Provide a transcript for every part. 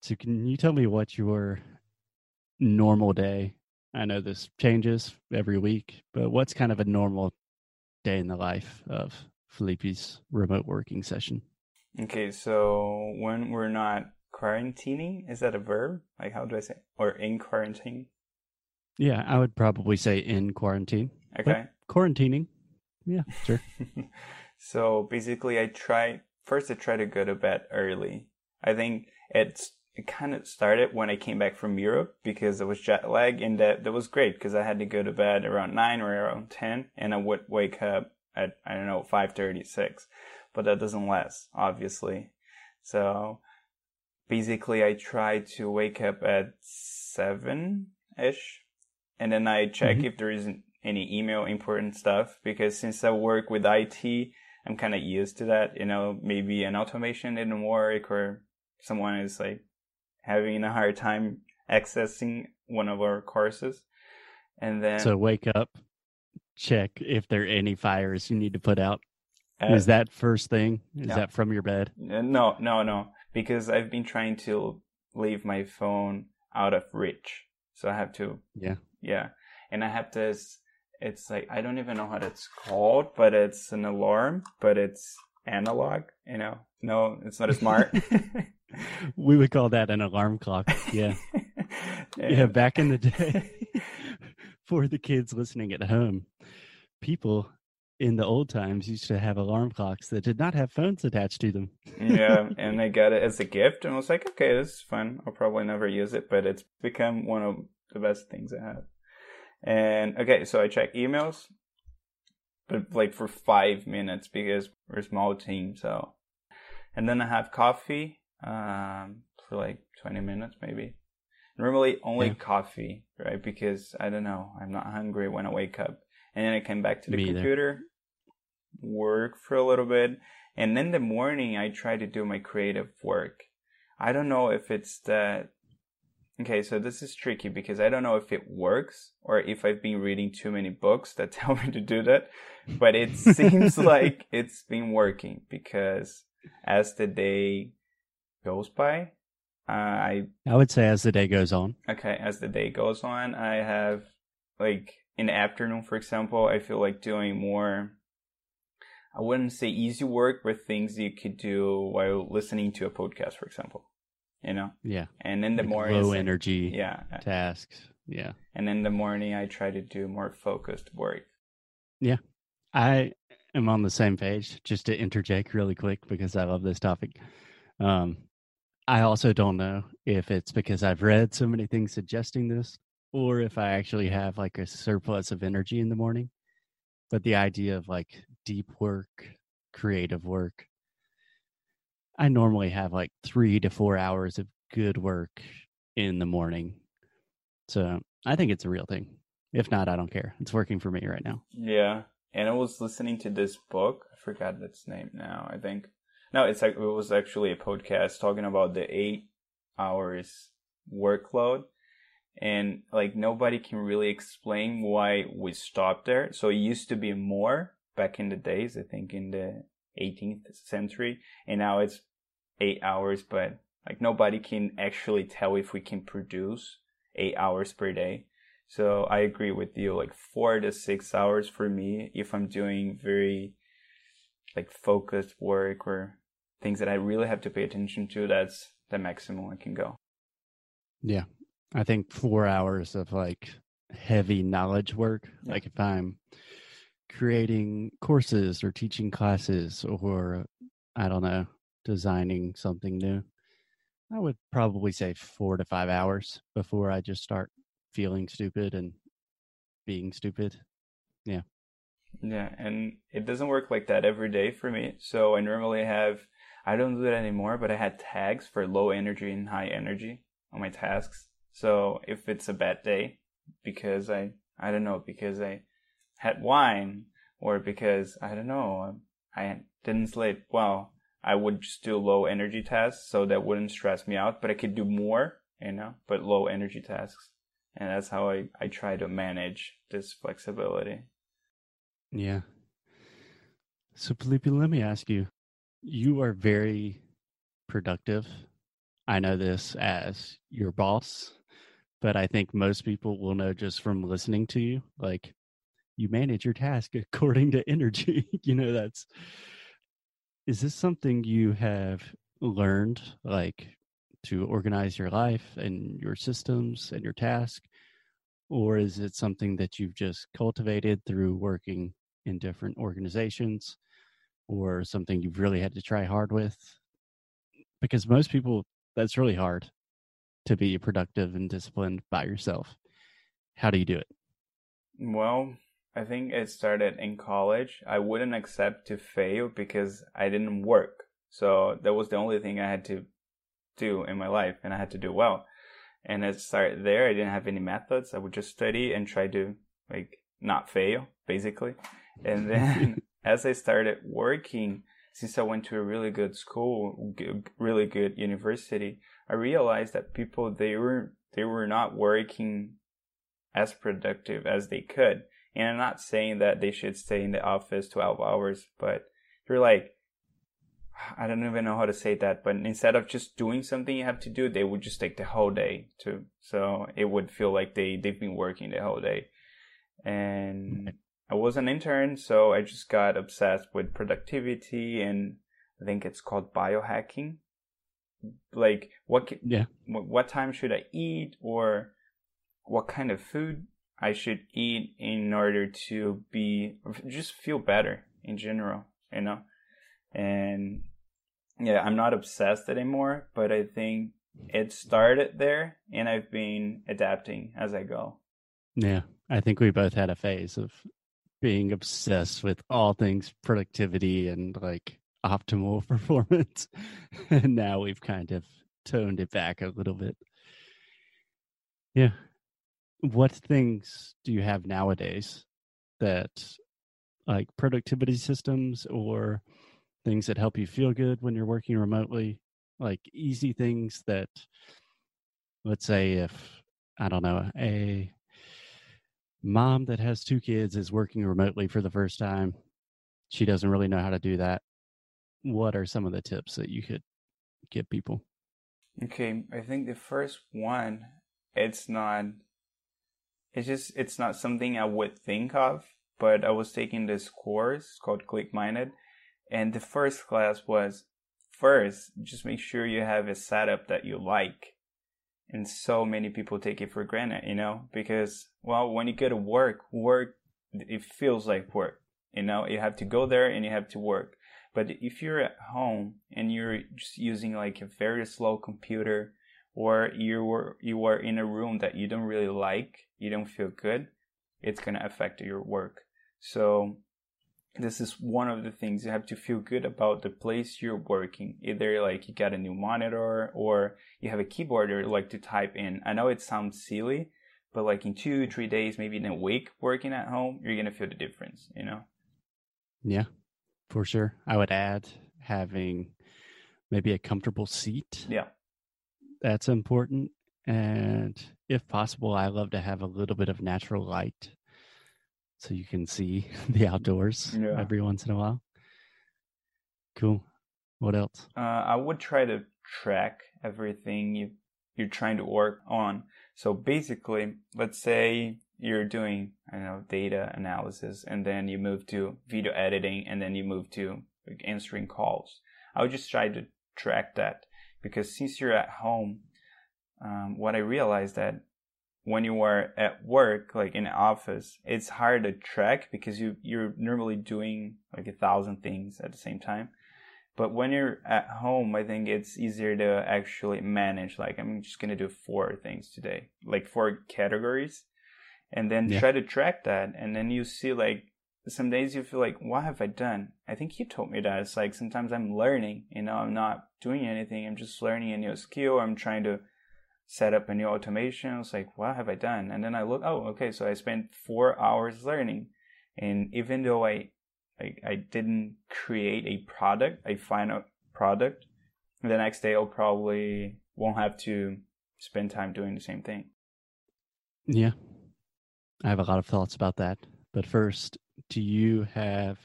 So can you tell me what your normal day? I know this changes every week, but what's kind of a normal day in the life of Felipe's remote working session? Okay, so when we're not quarantining, is that a verb? Like how do I say? Or in quarantine? Yeah, I would probably say in quarantine. Okay. Quarantining. Yeah, sure. so basically I try first I try to go to bed early. I think it's it kind of started when I came back from Europe because it was jet lag and that that was great because I had to go to bed around 9 or around 10 and I would wake up at I don't know 5:36 but that doesn't last obviously so basically I try to wake up at 7 ish and then I check mm-hmm. if there isn't any email important stuff because since I work with IT I'm kind of used to that you know maybe an automation didn't work or someone is like having a hard time accessing one of our courses. And then So wake up, check if there are any fires you need to put out. Uh, is that first thing? Is that from your bed? Uh, no, no, no. Because I've been trying to leave my phone out of reach. So I have to Yeah. Yeah. And I have this it's like I don't even know how it's called, but it's an alarm, but it's analog, you know. No, it's not as smart. we would call that an alarm clock. Yeah. yeah, back in the day, for the kids listening at home, people in the old times used to have alarm clocks that did not have phones attached to them. yeah, and I got it as a gift, and I was like, okay, this is fun. I'll probably never use it, but it's become one of the best things I have. And okay, so I check emails, but like for five minutes because we're a small team, so. And then I have coffee um, for like 20 minutes maybe. Normally only yeah. coffee, right? Because I don't know, I'm not hungry when I wake up. And then I come back to the Me computer, either. work for a little bit, and in the morning I try to do my creative work. I don't know if it's that Okay, so this is tricky because I don't know if it works or if I've been reading too many books that tell me to do that. But it seems like it's been working because as the day goes by. Uh, I I would say as the day goes on. Okay, as the day goes on, I have like in the afternoon, for example, I feel like doing more. I wouldn't say easy work, but things you could do while listening to a podcast, for example. You know. Yeah. And in the like morning, low energy. Yeah. Tasks. Yeah. And in the morning, I try to do more focused work. Yeah, I am on the same page. Just to interject really quick because I love this topic. Um, I also don't know if it's because I've read so many things suggesting this or if I actually have like a surplus of energy in the morning. But the idea of like deep work, creative work, I normally have like three to four hours of good work in the morning. So I think it's a real thing. If not, I don't care. It's working for me right now. Yeah. And I was listening to this book. I forgot its name now. I think no, it's like it was actually a podcast talking about the eight hours workload, and like nobody can really explain why we stopped there. So it used to be more back in the days, I think in the 18th century, and now it's eight hours. But like nobody can actually tell if we can produce eight hours per day. So I agree with you. Like four to six hours for me, if I'm doing very like focused work or things that I really have to pay attention to, that's the maximum I can go. Yeah. I think four hours of like heavy knowledge work, yeah. like if I'm creating courses or teaching classes or I don't know, designing something new, I would probably say four to five hours before I just start feeling stupid and being stupid. Yeah. Yeah, and it doesn't work like that every day for me. So I normally have I don't do that anymore, but I had tags for low energy and high energy on my tasks. So if it's a bad day, because I, I don't know, because I had wine or because I don't know, um, I didn't sleep well, I would just do low energy tasks so that wouldn't stress me out, but I could do more, you know, but low energy tasks. And that's how I, I try to manage this flexibility. Yeah. So, Felipe, let me ask you you are very productive. I know this as your boss, but I think most people will know just from listening to you. Like you manage your task according to energy. you know, that's is this something you have learned like to organize your life and your systems and your task? Or is it something that you've just cultivated through working in different organizations or something you've really had to try hard with? Because most people, that's really hard to be productive and disciplined by yourself. How do you do it? Well, I think it started in college. I wouldn't accept to fail because I didn't work. So that was the only thing I had to do in my life and I had to do well. And it started there. I didn't have any methods. I would just study and try to like not fail, basically. And then as I started working, since I went to a really good school, really good university, I realized that people they were they were not working as productive as they could. And I'm not saying that they should stay in the office 12 hours, but you're like, I don't even know how to say that, but instead of just doing something you have to do, they would just take the whole day to, so it would feel like they, they've been working the whole day. And I was an intern, so I just got obsessed with productivity and I think it's called biohacking. Like what, yeah. what time should I eat or what kind of food I should eat in order to be just feel better in general, you know. And yeah, I'm not obsessed anymore, but I think it started there and I've been adapting as I go. Yeah, I think we both had a phase of being obsessed with all things productivity and like optimal performance. and now we've kind of toned it back a little bit. Yeah, what things do you have nowadays that like productivity systems or things that help you feel good when you're working remotely like easy things that let's say if i don't know a mom that has two kids is working remotely for the first time she doesn't really know how to do that what are some of the tips that you could give people okay i think the first one it's not it's just it's not something I would think of. But I was taking this course called ClickMinded, and the first class was first just make sure you have a setup that you like. And so many people take it for granted, you know, because well, when you go to work, work it feels like work. You know, you have to go there and you have to work. But if you're at home and you're just using like a very slow computer or you were you are in a room that you don't really like, you don't feel good, it's gonna affect your work. So this is one of the things you have to feel good about the place you're working. Either like you got a new monitor or you have a keyboard or you like to type in. I know it sounds silly, but like in two, three days, maybe in a week working at home, you're gonna feel the difference, you know? Yeah, for sure. I would add having maybe a comfortable seat. Yeah that's important. And if possible, I love to have a little bit of natural light so you can see the outdoors yeah. every once in a while. Cool. What else? Uh, I would try to track everything you you're trying to work on. So basically, let's say you're doing I know data analysis, and then you move to video editing, and then you move to answering calls. I would just try to track that because since you're at home, um, what I realized that when you are at work, like in office, it's hard to track because you you're normally doing like a thousand things at the same time. But when you're at home, I think it's easier to actually manage. Like I'm just gonna do four things today, like four categories, and then yeah. try to track that. And then you see like some days you feel like, what have I done? I think you told me that. It's like sometimes I'm learning, you know, I'm not doing anything. I'm just learning a new skill. I'm trying to set up a new automation. It's like, what have I done? And then I look, oh, okay, so I spent four hours learning. And even though I, I, I didn't create a product, a final product, the next day I'll probably won't have to spend time doing the same thing. Yeah. I have a lot of thoughts about that. But first, do you have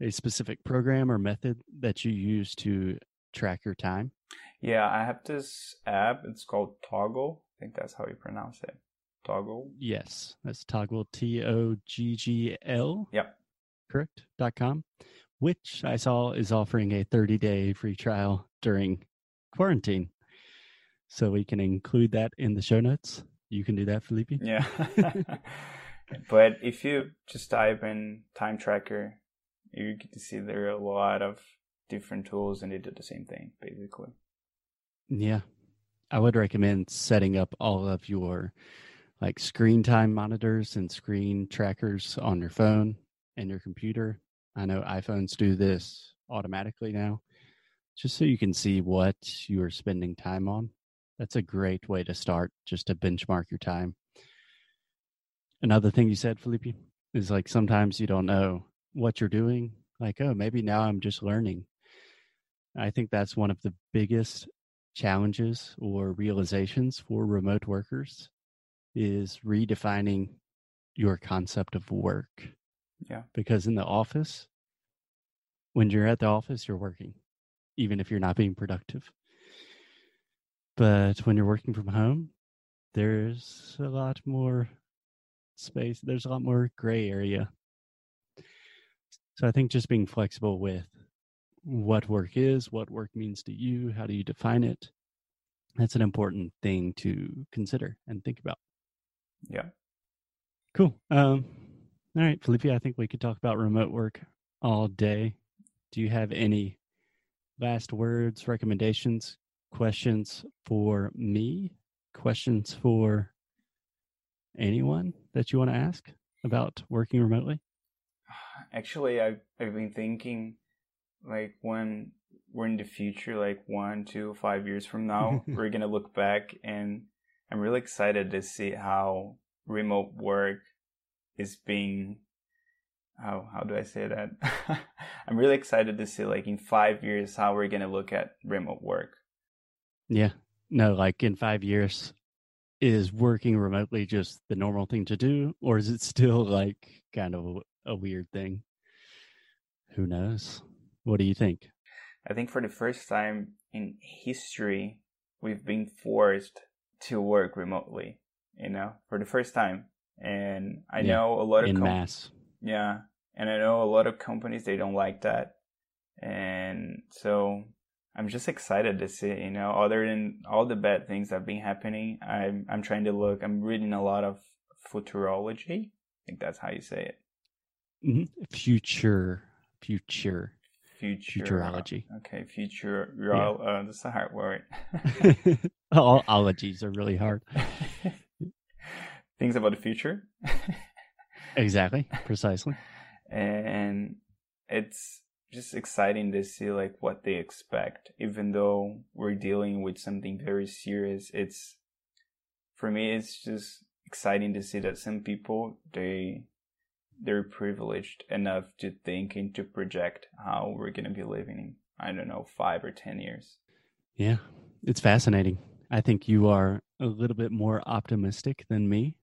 a specific program or method that you use to track your time? Yeah, I have this app. It's called Toggl. I think that's how you pronounce it. Toggl? Yes, that's Toggl, T O G G L. Yep. Correct. Dot com, which I saw is offering a 30 day free trial during quarantine. So we can include that in the show notes. You can do that, Felipe. Yeah. but if you just type in time tracker, you get to see there are a lot of different tools and they do the same thing basically. Yeah. I would recommend setting up all of your like screen time monitors and screen trackers on your phone your computer. I know iPhones do this automatically now, just so you can see what you are spending time on. That's a great way to start, just to benchmark your time. Another thing you said, Felipe, is like sometimes you don't know what you're doing. Like, oh, maybe now I'm just learning. I think that's one of the biggest challenges or realizations for remote workers is redefining your concept of work. Yeah. Because in the office, when you're at the office, you're working, even if you're not being productive. But when you're working from home, there's a lot more space, there's a lot more gray area. So I think just being flexible with what work is, what work means to you, how do you define it? That's an important thing to consider and think about. Yeah. Cool. Um, all right, Felipe, I think we could talk about remote work all day. Do you have any last words, recommendations, questions for me? Questions for anyone that you want to ask about working remotely? Actually, I've, I've been thinking like when we're in the future, like one, two, five years from now, we're going to look back and I'm really excited to see how remote work is being how how do I say that? I'm really excited to see like in 5 years how we're going to look at remote work. Yeah. No, like in 5 years is working remotely just the normal thing to do or is it still like kind of a weird thing? Who knows? What do you think? I think for the first time in history, we've been forced to work remotely, you know, for the first time. And I yeah, know a lot of in com- mass. Yeah, and I know a lot of companies they don't like that, and so I'm just excited to see. You know, other than all the bad things that have been happening, I'm I'm trying to look. I'm reading a lot of futurology. I think that's how you say it. Mm-hmm. Future, future Future, futurology. Okay, future. Yeah. Uh, that's a hard word. All ologies are really hard. Things about the future. exactly, precisely. And it's just exciting to see like what they expect, even though we're dealing with something very serious. It's for me, it's just exciting to see that some people they they're privileged enough to think and to project how we're going to be living in, I don't know, five or 10 years. Yeah, it's fascinating. I think you are a little bit more optimistic than me.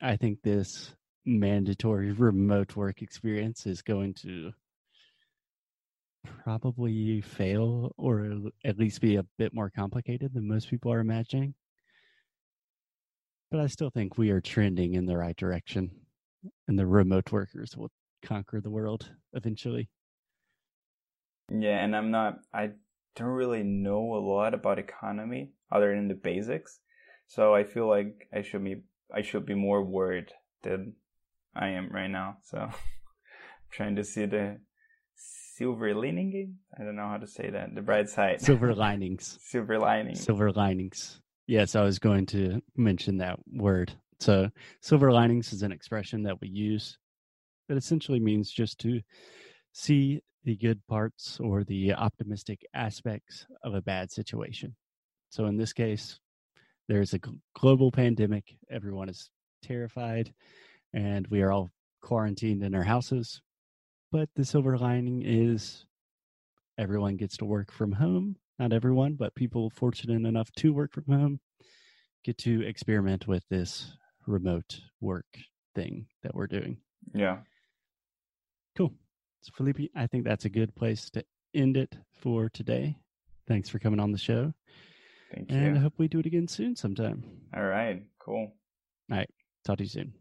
I think this mandatory remote work experience is going to probably fail or at least be a bit more complicated than most people are imagining. But I still think we are trending in the right direction and the remote workers will conquer the world eventually. Yeah, and I'm not I don't really know a lot about economy other than the basics. So I feel like I should be I should be more worried than I am right now. So I'm trying to see the silver lining. I don't know how to say that. The bright side. Silver linings. silver linings. Silver linings. Yes, I was going to mention that word. So, silver linings is an expression that we use that essentially means just to see the good parts or the optimistic aspects of a bad situation. So, in this case, there's a global pandemic. Everyone is terrified, and we are all quarantined in our houses. But the silver lining is everyone gets to work from home. Not everyone, but people fortunate enough to work from home get to experiment with this remote work thing that we're doing. Yeah. Cool. So, Felipe, I think that's a good place to end it for today. thanks for coming on the show. Thank you. And I hope we do it again soon sometime. All right. Cool. All right. Talk to you soon.